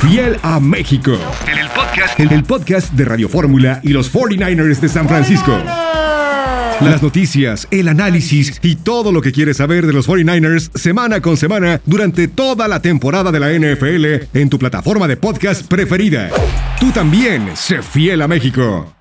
Fiel a México. En el podcast, en el podcast de Radio Fórmula y los 49ers de San Francisco. Las noticias, el análisis y todo lo que quieres saber de los 49ers semana con semana durante toda la temporada de la NFL en tu plataforma de podcast preferida. Tú también, sé fiel a México.